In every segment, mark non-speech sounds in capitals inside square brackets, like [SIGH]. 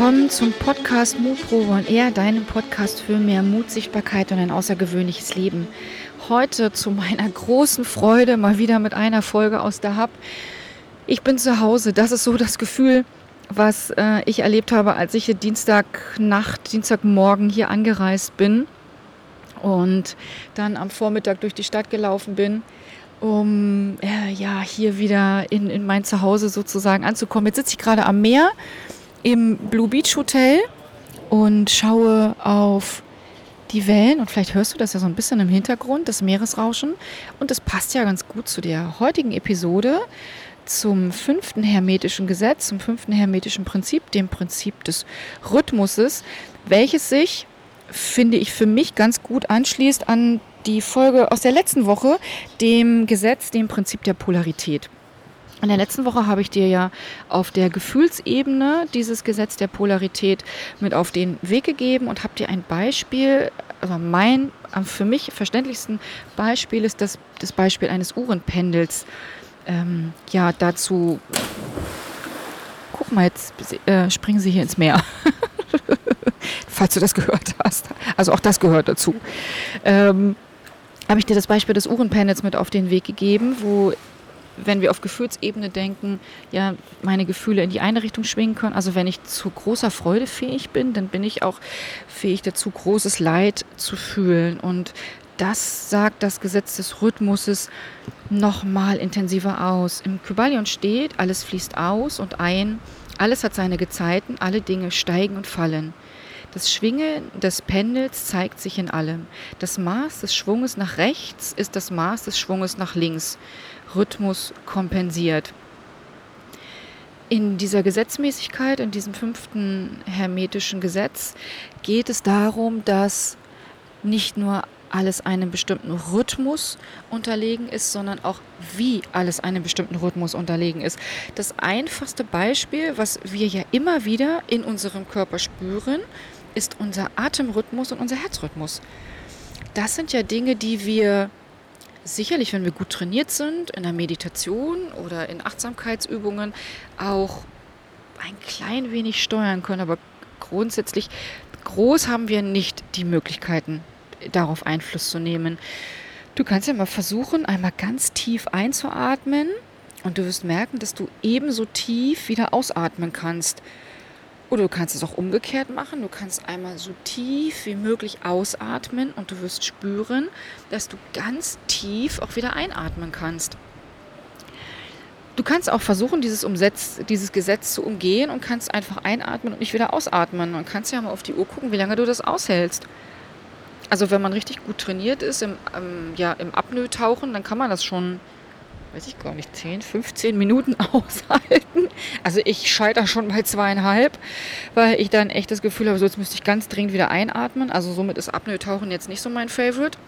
willkommen zum Podcast Mutprobe und eher deinem Podcast für mehr Mut, Sichtbarkeit und ein außergewöhnliches Leben. Heute zu meiner großen Freude mal wieder mit einer Folge aus der Hub. Ich bin zu Hause. Das ist so das Gefühl, was äh, ich erlebt habe, als ich Dienstagnacht, Dienstagmorgen hier angereist bin und dann am Vormittag durch die Stadt gelaufen bin um äh, ja hier wieder in, in mein Zuhause sozusagen anzukommen. Jetzt sitze ich gerade am Meer im Blue Beach Hotel und schaue auf die Wellen und vielleicht hörst du das ja so ein bisschen im Hintergrund, das Meeresrauschen. Und das passt ja ganz gut zu der heutigen Episode, zum fünften hermetischen Gesetz, zum fünften hermetischen Prinzip, dem Prinzip des Rhythmuses, welches sich, finde ich, für mich ganz gut anschließt an die Folge aus der letzten Woche, dem Gesetz, dem Prinzip der Polarität. In der letzten Woche habe ich dir ja auf der Gefühlsebene dieses Gesetz der Polarität mit auf den Weg gegeben und habe dir ein Beispiel, also mein am für mich verständlichsten Beispiel ist das, das Beispiel eines Uhrenpendels. Ähm, ja, dazu, guck mal, jetzt äh, springen sie hier ins Meer. [LAUGHS] Falls du das gehört hast. Also auch das gehört dazu. Ähm, habe ich dir das Beispiel des Uhrenpendels mit auf den Weg gegeben, wo wenn wir auf Gefühlsebene denken, ja, meine Gefühle in die eine Richtung schwingen können. Also wenn ich zu großer Freude fähig bin, dann bin ich auch fähig dazu, großes Leid zu fühlen. Und das sagt das Gesetz des Rhythmuses noch mal intensiver aus. Im Kybalion steht, alles fließt aus und ein, alles hat seine Gezeiten, alle Dinge steigen und fallen. Das Schwingen des Pendels zeigt sich in allem. Das Maß des Schwunges nach rechts ist das Maß des Schwunges nach links. Rhythmus kompensiert. In dieser Gesetzmäßigkeit, in diesem fünften hermetischen Gesetz, geht es darum, dass nicht nur alles einem bestimmten Rhythmus unterlegen ist, sondern auch wie alles einem bestimmten Rhythmus unterlegen ist. Das einfachste Beispiel, was wir ja immer wieder in unserem Körper spüren, ist unser Atemrhythmus und unser Herzrhythmus. Das sind ja Dinge, die wir sicherlich, wenn wir gut trainiert sind, in der Meditation oder in Achtsamkeitsübungen auch ein klein wenig steuern können. Aber grundsätzlich groß haben wir nicht die Möglichkeiten, darauf Einfluss zu nehmen. Du kannst ja mal versuchen, einmal ganz tief einzuatmen und du wirst merken, dass du ebenso tief wieder ausatmen kannst. Oder du kannst es auch umgekehrt machen. Du kannst einmal so tief wie möglich ausatmen und du wirst spüren, dass du ganz tief auch wieder einatmen kannst. Du kannst auch versuchen, dieses, Umsetz, dieses Gesetz zu umgehen und kannst einfach einatmen und nicht wieder ausatmen. Man kannst ja mal auf die Uhr gucken, wie lange du das aushältst. Also wenn man richtig gut trainiert ist im, ähm, ja, im Apnoe-Tauchen, dann kann man das schon weiß ich gar nicht, 10, 15 Minuten [LAUGHS] aushalten. Also ich scheitere schon bei zweieinhalb, weil ich dann echt das Gefühl habe, so jetzt müsste ich ganz dringend wieder einatmen. Also somit ist Apnoe-Tauchen jetzt nicht so mein Favorite.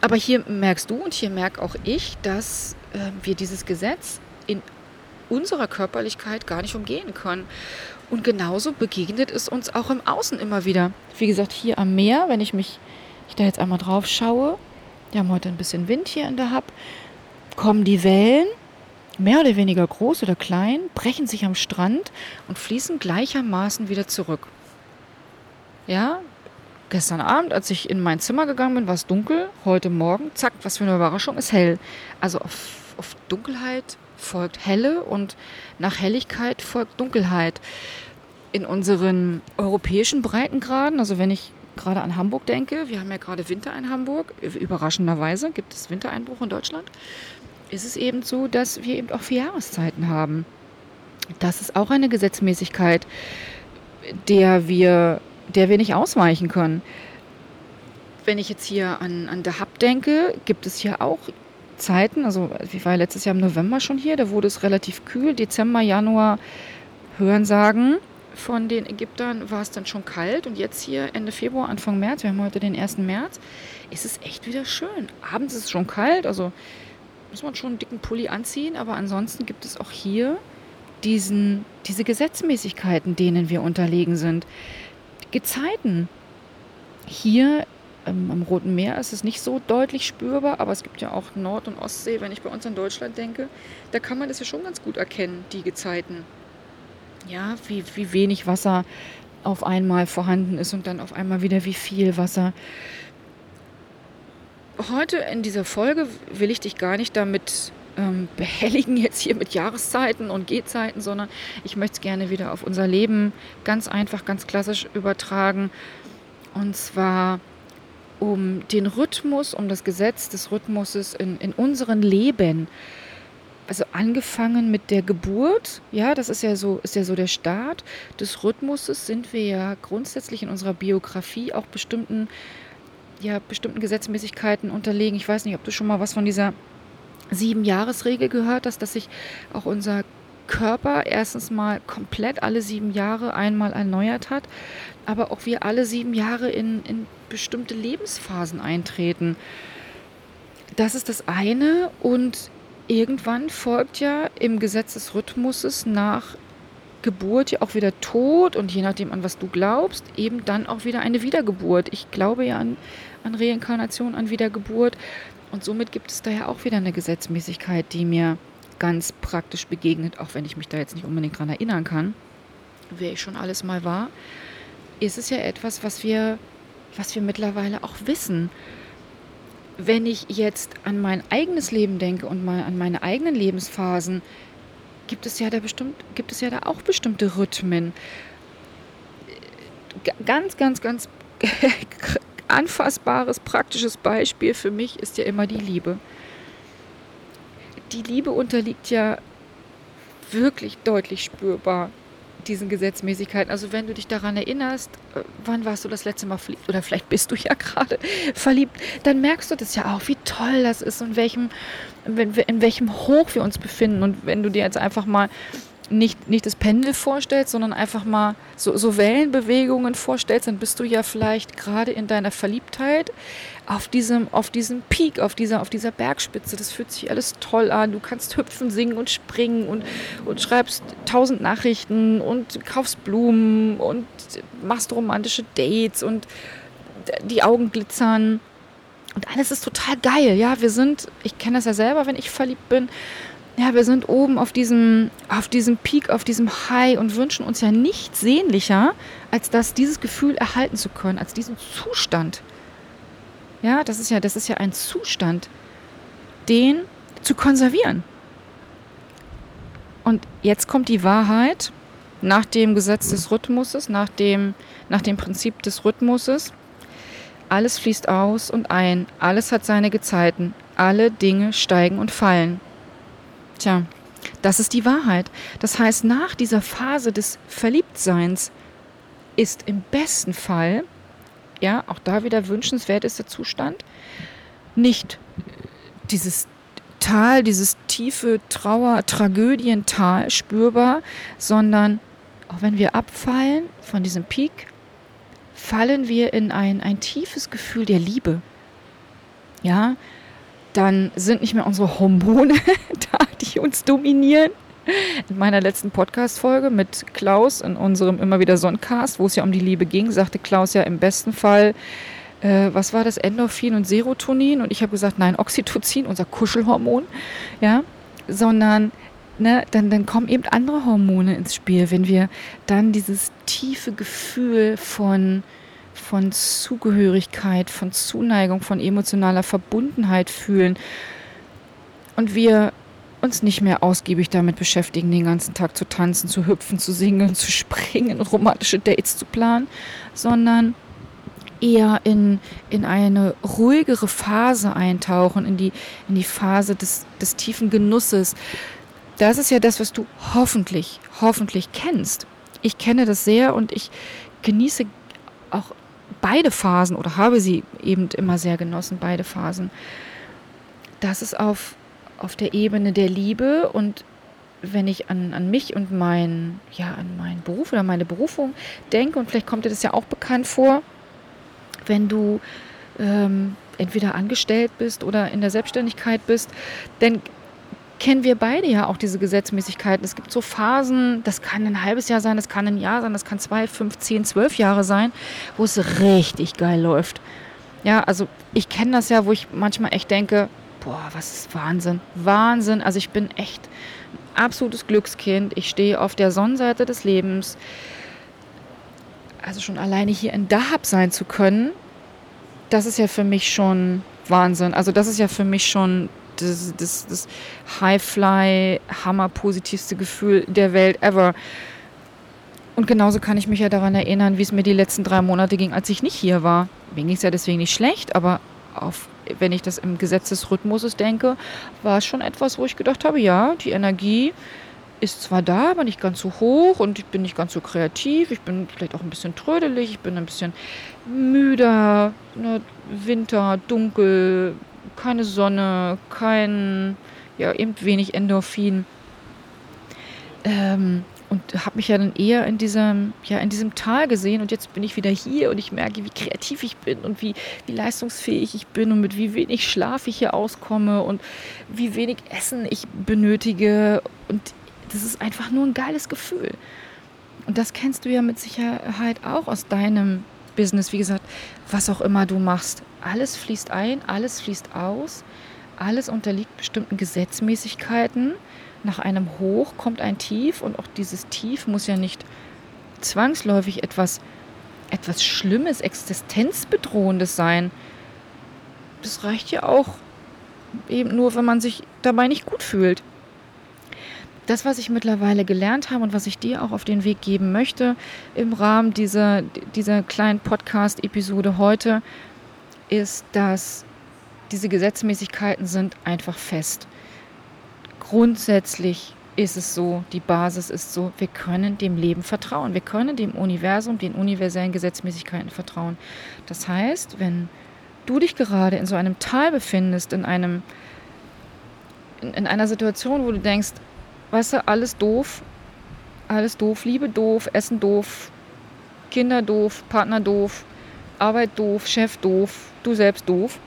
Aber hier merkst du und hier merke auch ich, dass äh, wir dieses Gesetz in unserer Körperlichkeit gar nicht umgehen können. Und genauso begegnet es uns auch im Außen immer wieder. Wie gesagt, hier am Meer, wenn ich mich, ich da jetzt einmal drauf schaue, wir haben heute ein bisschen Wind hier in der Hub kommen die Wellen, mehr oder weniger groß oder klein, brechen sich am Strand und fließen gleichermaßen wieder zurück. Ja, gestern Abend, als ich in mein Zimmer gegangen bin, war es dunkel. Heute Morgen, zack, was für eine Überraschung, ist hell. Also auf, auf Dunkelheit folgt Helle und nach Helligkeit folgt Dunkelheit. In unseren europäischen Breitengraden, also wenn ich gerade an Hamburg denke, wir haben ja gerade Winter in Hamburg, überraschenderweise gibt es Wintereinbruch in Deutschland ist es eben so, dass wir eben auch vier Jahreszeiten haben. Das ist auch eine Gesetzmäßigkeit, der wir, der wir nicht ausweichen können. Wenn ich jetzt hier an, an der Hub denke, gibt es hier auch Zeiten, also ich war letztes Jahr im November schon hier, da wurde es relativ kühl, Dezember, Januar, Hören sagen, von den Ägyptern war es dann schon kalt und jetzt hier Ende Februar, Anfang März, wir haben heute den 1. März, ist es echt wieder schön. Abends ist es schon kalt, also muss man schon einen dicken Pulli anziehen, aber ansonsten gibt es auch hier diesen, diese Gesetzmäßigkeiten, denen wir unterlegen sind. Gezeiten. Hier ähm, am Roten Meer ist es nicht so deutlich spürbar, aber es gibt ja auch Nord- und Ostsee, wenn ich bei uns in Deutschland denke, da kann man das ja schon ganz gut erkennen, die Gezeiten. Ja, wie, wie wenig Wasser auf einmal vorhanden ist und dann auf einmal wieder wie viel Wasser. Heute in dieser Folge will ich dich gar nicht damit ähm, [LAUGHS] behelligen, jetzt hier mit Jahreszeiten und Gehzeiten, sondern ich möchte es gerne wieder auf unser Leben ganz einfach, ganz klassisch übertragen. Und zwar um den Rhythmus, um das Gesetz des Rhythmuses in, in unseren Leben. Also angefangen mit der Geburt, ja, das ist ja so, ist ja so der Start des Rhythmuses, sind wir ja grundsätzlich in unserer Biografie auch bestimmten, ja, bestimmten Gesetzmäßigkeiten unterlegen. Ich weiß nicht, ob du schon mal was von dieser Sieben-Jahres-Regel gehört hast, dass sich auch unser Körper erstens mal komplett alle sieben Jahre einmal erneuert hat, aber auch wir alle sieben Jahre in, in bestimmte Lebensphasen eintreten. Das ist das eine und irgendwann folgt ja im Gesetz des Rhythmuses nach Geburt ja auch wieder Tod und je nachdem, an was du glaubst, eben dann auch wieder eine Wiedergeburt. Ich glaube ja an, an Reinkarnation, an Wiedergeburt und somit gibt es da ja auch wieder eine Gesetzmäßigkeit, die mir ganz praktisch begegnet, auch wenn ich mich da jetzt nicht unbedingt dran erinnern kann, wer ich schon alles mal war, ist es ja etwas, was wir, was wir mittlerweile auch wissen wenn ich jetzt an mein eigenes Leben denke und mal an meine eigenen Lebensphasen, gibt es ja da bestimmt, gibt es ja da auch bestimmte Rhythmen. Ganz, ganz, ganz [LAUGHS] anfassbares, praktisches Beispiel für mich ist ja immer die Liebe. Die Liebe unterliegt ja wirklich deutlich spürbar diesen Gesetzmäßigkeiten. Also wenn du dich daran erinnerst, äh, wann warst du das letzte Mal verliebt oder vielleicht bist du ja gerade [LAUGHS] verliebt, dann merkst du das ja auch, wie toll das ist und welchem, in welchem Hoch wir uns befinden. Und wenn du dir jetzt einfach mal nicht, nicht das Pendel vorstellst, sondern einfach mal so, so Wellenbewegungen vorstellst, dann bist du ja vielleicht gerade in deiner Verliebtheit auf diesem, auf diesem Peak, auf dieser, auf dieser Bergspitze. Das fühlt sich alles toll an. Du kannst hüpfen, singen und springen und, und schreibst tausend Nachrichten und kaufst Blumen und machst romantische Dates und die Augen glitzern. Und alles ist total geil. Ja, wir sind, ich kenne das ja selber, wenn ich verliebt bin ja, wir sind oben auf diesem, auf diesem Peak, auf diesem High und wünschen uns ja nichts sehnlicher, als das, dieses Gefühl erhalten zu können, als diesen Zustand. Ja, das ist ja, das ist ja ein Zustand, den zu konservieren. Und jetzt kommt die Wahrheit nach dem Gesetz des Rhythmuses, nach dem, nach dem Prinzip des Rhythmuses. Alles fließt aus und ein, alles hat seine Gezeiten, alle Dinge steigen und fallen. Tja, das ist die Wahrheit. Das heißt, nach dieser Phase des Verliebtseins ist im besten Fall, ja, auch da wieder wünschenswert ist der Zustand, nicht dieses Tal, dieses tiefe Trauer, Tragödiental spürbar, sondern auch wenn wir abfallen von diesem Peak, fallen wir in ein, ein tiefes Gefühl der Liebe. Ja, dann sind nicht mehr unsere Hormone [LAUGHS] da, die uns dominieren. In meiner letzten Podcast-Folge mit Klaus in unserem immer wieder Sonncast, wo es ja um die Liebe ging, sagte Klaus ja im besten Fall, äh, was war das, Endorphin und Serotonin? Und ich habe gesagt, nein, Oxytocin, unser Kuschelhormon, ja, sondern ne, dann, dann kommen eben andere Hormone ins Spiel, wenn wir dann dieses tiefe Gefühl von von Zugehörigkeit, von Zuneigung, von emotionaler Verbundenheit fühlen und wir uns nicht mehr ausgiebig damit beschäftigen, den ganzen Tag zu tanzen, zu hüpfen, zu singen, zu springen, [LAUGHS] romantische Dates zu planen, sondern eher in, in eine ruhigere Phase eintauchen, in die, in die Phase des, des tiefen Genusses. Das ist ja das, was du hoffentlich, hoffentlich kennst. Ich kenne das sehr und ich genieße auch beide Phasen oder habe sie eben immer sehr genossen, beide Phasen. Das ist auf, auf der Ebene der Liebe und wenn ich an, an mich und mein, ja, an meinen Beruf oder meine Berufung denke, und vielleicht kommt dir das ja auch bekannt vor, wenn du ähm, entweder angestellt bist oder in der Selbstständigkeit bist, dann kennen wir beide ja auch diese Gesetzmäßigkeiten. Es gibt so Phasen, das kann ein halbes Jahr sein, das kann ein Jahr sein, das kann zwei, fünf, zehn, zwölf Jahre sein, wo es richtig geil läuft. Ja, also ich kenne das ja, wo ich manchmal echt denke, boah, was ist Wahnsinn. Wahnsinn. Also ich bin echt ein absolutes Glückskind. Ich stehe auf der Sonnenseite des Lebens. Also schon alleine hier in Dahab sein zu können, das ist ja für mich schon Wahnsinn. Also das ist ja für mich schon das, das, das High-Fly, hammer-positivste Gefühl der Welt ever. Und genauso kann ich mich ja daran erinnern, wie es mir die letzten drei Monate ging, als ich nicht hier war. Mir ging es ja deswegen nicht schlecht, aber auf, wenn ich das im Gesetz des Rhythmuses denke, war es schon etwas, wo ich gedacht habe, ja, die Energie ist zwar da, aber nicht ganz so hoch und ich bin nicht ganz so kreativ. Ich bin vielleicht auch ein bisschen trödelig, ich bin ein bisschen müder, ne, Winter, dunkel, keine Sonne, kein, ja, eben wenig Endorphin. Ähm, und habe mich ja dann eher in diesem, ja, in diesem Tal gesehen und jetzt bin ich wieder hier und ich merke, wie kreativ ich bin und wie, wie leistungsfähig ich bin und mit wie wenig Schlaf ich hier auskomme und wie wenig Essen ich benötige und das ist einfach nur ein geiles Gefühl. Und das kennst du ja mit Sicherheit auch aus deinem Business. Wie gesagt, was auch immer du machst, alles fließt ein, alles fließt aus, alles unterliegt bestimmten Gesetzmäßigkeiten. Nach einem Hoch kommt ein Tief und auch dieses Tief muss ja nicht zwangsläufig etwas, etwas Schlimmes, Existenzbedrohendes sein. Das reicht ja auch eben nur, wenn man sich dabei nicht gut fühlt das, was ich mittlerweile gelernt habe und was ich dir auch auf den Weg geben möchte im Rahmen dieser, dieser kleinen Podcast-Episode heute, ist, dass diese Gesetzmäßigkeiten sind einfach fest. Grundsätzlich ist es so, die Basis ist so, wir können dem Leben vertrauen. Wir können dem Universum, den universellen Gesetzmäßigkeiten vertrauen. Das heißt, wenn du dich gerade in so einem Tal befindest, in einem in, in einer Situation, wo du denkst, weißt du, alles doof. Alles doof. Liebe doof, Essen doof, Kinder doof, Partner doof, Arbeit doof, Chef doof, du selbst doof.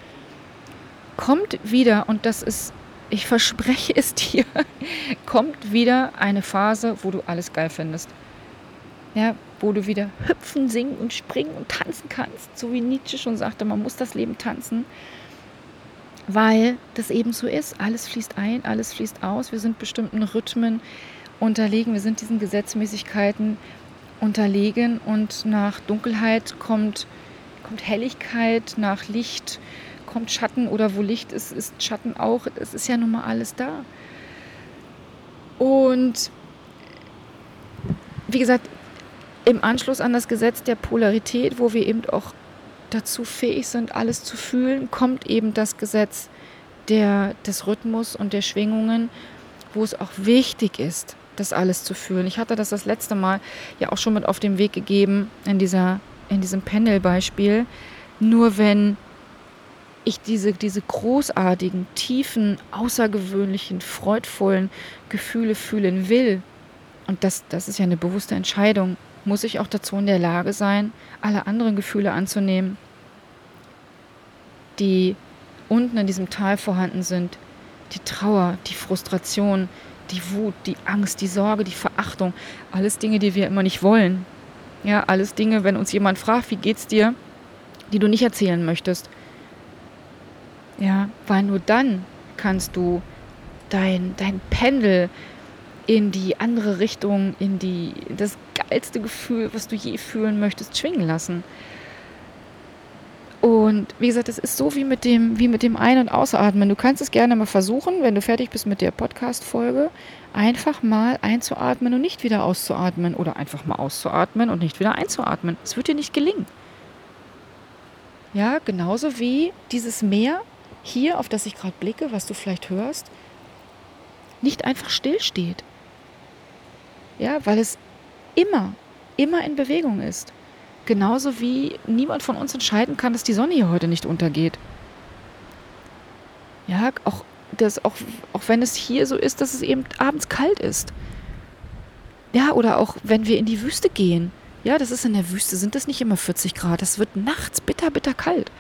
Kommt wieder, und das ist, ich verspreche es dir, [LAUGHS] kommt wieder eine Phase, wo du alles geil findest. Ja, wo du wieder hüpfen, singen und springen und tanzen kannst. So wie Nietzsche schon sagte, man muss das Leben tanzen weil das eben so ist. Alles fließt ein, alles fließt aus. Wir sind bestimmten Rhythmen unterlegen, wir sind diesen Gesetzmäßigkeiten unterlegen und nach Dunkelheit kommt, kommt Helligkeit, nach Licht kommt Schatten oder wo Licht ist, ist Schatten auch. Es ist ja nun mal alles da. Und wie gesagt, im Anschluss an das Gesetz der Polarität, wo wir eben auch dazu fähig sind, alles zu fühlen, kommt eben das Gesetz der, des Rhythmus und der Schwingungen, wo es auch wichtig ist, das alles zu fühlen. Ich hatte das das letzte Mal ja auch schon mit auf den Weg gegeben in, dieser, in diesem Panel-Beispiel. Nur wenn ich diese, diese großartigen, tiefen, außergewöhnlichen, freudvollen Gefühle fühlen will, und das, das ist ja eine bewusste Entscheidung, muss ich auch dazu in der Lage sein, alle anderen Gefühle anzunehmen, die unten in diesem Tal vorhanden sind. Die Trauer, die Frustration, die Wut, die Angst, die Sorge, die Verachtung. Alles Dinge, die wir immer nicht wollen. Ja, alles Dinge, wenn uns jemand fragt, wie geht's dir, die du nicht erzählen möchtest. Ja, weil nur dann kannst du dein, dein Pendel in die andere Richtung, in die das geilste Gefühl, was du je fühlen möchtest, schwingen lassen. Und wie gesagt, es ist so wie mit dem, wie mit dem Ein- und Ausatmen. Du kannst es gerne mal versuchen, wenn du fertig bist mit der Podcast-Folge, einfach mal einzuatmen und nicht wieder auszuatmen. Oder einfach mal auszuatmen und nicht wieder einzuatmen. Es wird dir nicht gelingen. Ja, genauso wie dieses Meer hier, auf das ich gerade blicke, was du vielleicht hörst, nicht einfach stillsteht. Ja, weil es immer, immer in Bewegung ist. Genauso wie niemand von uns entscheiden kann, dass die Sonne hier heute nicht untergeht. Ja, auch, das, auch, auch wenn es hier so ist, dass es eben abends kalt ist. Ja, oder auch wenn wir in die Wüste gehen. Ja, das ist in der Wüste, sind das nicht immer 40 Grad. Das wird nachts bitter, bitter kalt.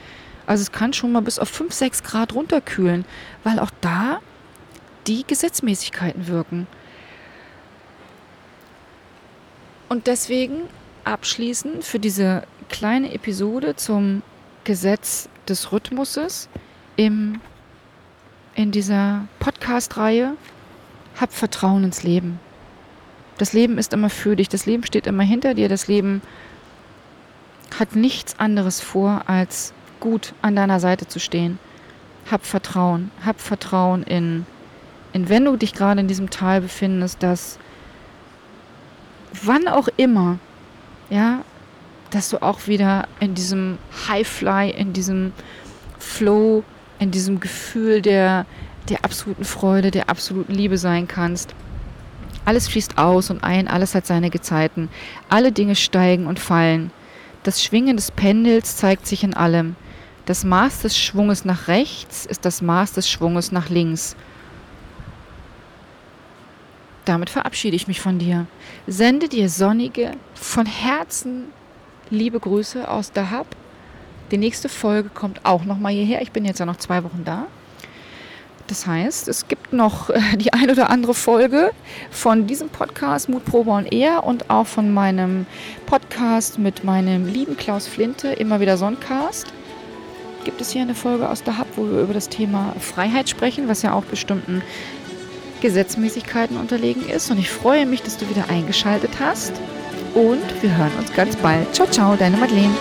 Also es kann schon mal bis auf 5, 6 Grad runterkühlen, weil auch da die Gesetzmäßigkeiten wirken. Und deswegen abschließend für diese kleine Episode zum Gesetz des Rhythmuses im, in dieser Podcast-Reihe, hab Vertrauen ins Leben. Das Leben ist immer für dich, das Leben steht immer hinter dir, das Leben hat nichts anderes vor, als gut an deiner Seite zu stehen. Hab Vertrauen, hab Vertrauen in, in wenn du dich gerade in diesem Tal befindest, dass wann auch immer, ja, dass du auch wieder in diesem Highfly, in diesem Flow, in diesem Gefühl der, der absoluten Freude, der absoluten Liebe sein kannst. Alles fließt aus und ein, alles hat seine Gezeiten. Alle Dinge steigen und fallen. Das Schwingen des Pendels zeigt sich in allem. Das Maß des Schwunges nach rechts ist das Maß des Schwunges nach links. Damit verabschiede ich mich von dir. Sende dir sonnige, von Herzen liebe Grüße aus Dahab. Die nächste Folge kommt auch nochmal hierher. Ich bin jetzt ja noch zwei Wochen da. Das heißt, es gibt noch äh, die ein oder andere Folge von diesem Podcast Mutprobe und Ehr und auch von meinem Podcast mit meinem lieben Klaus Flinte, immer wieder Sonncast. Gibt es hier eine Folge aus der Hub, wo wir über das Thema Freiheit sprechen, was ja auch bestimmten Gesetzmäßigkeiten unterlegen ist. Und ich freue mich, dass du wieder eingeschaltet hast. Und wir hören uns ganz bald. Ciao, ciao, deine Madeleine.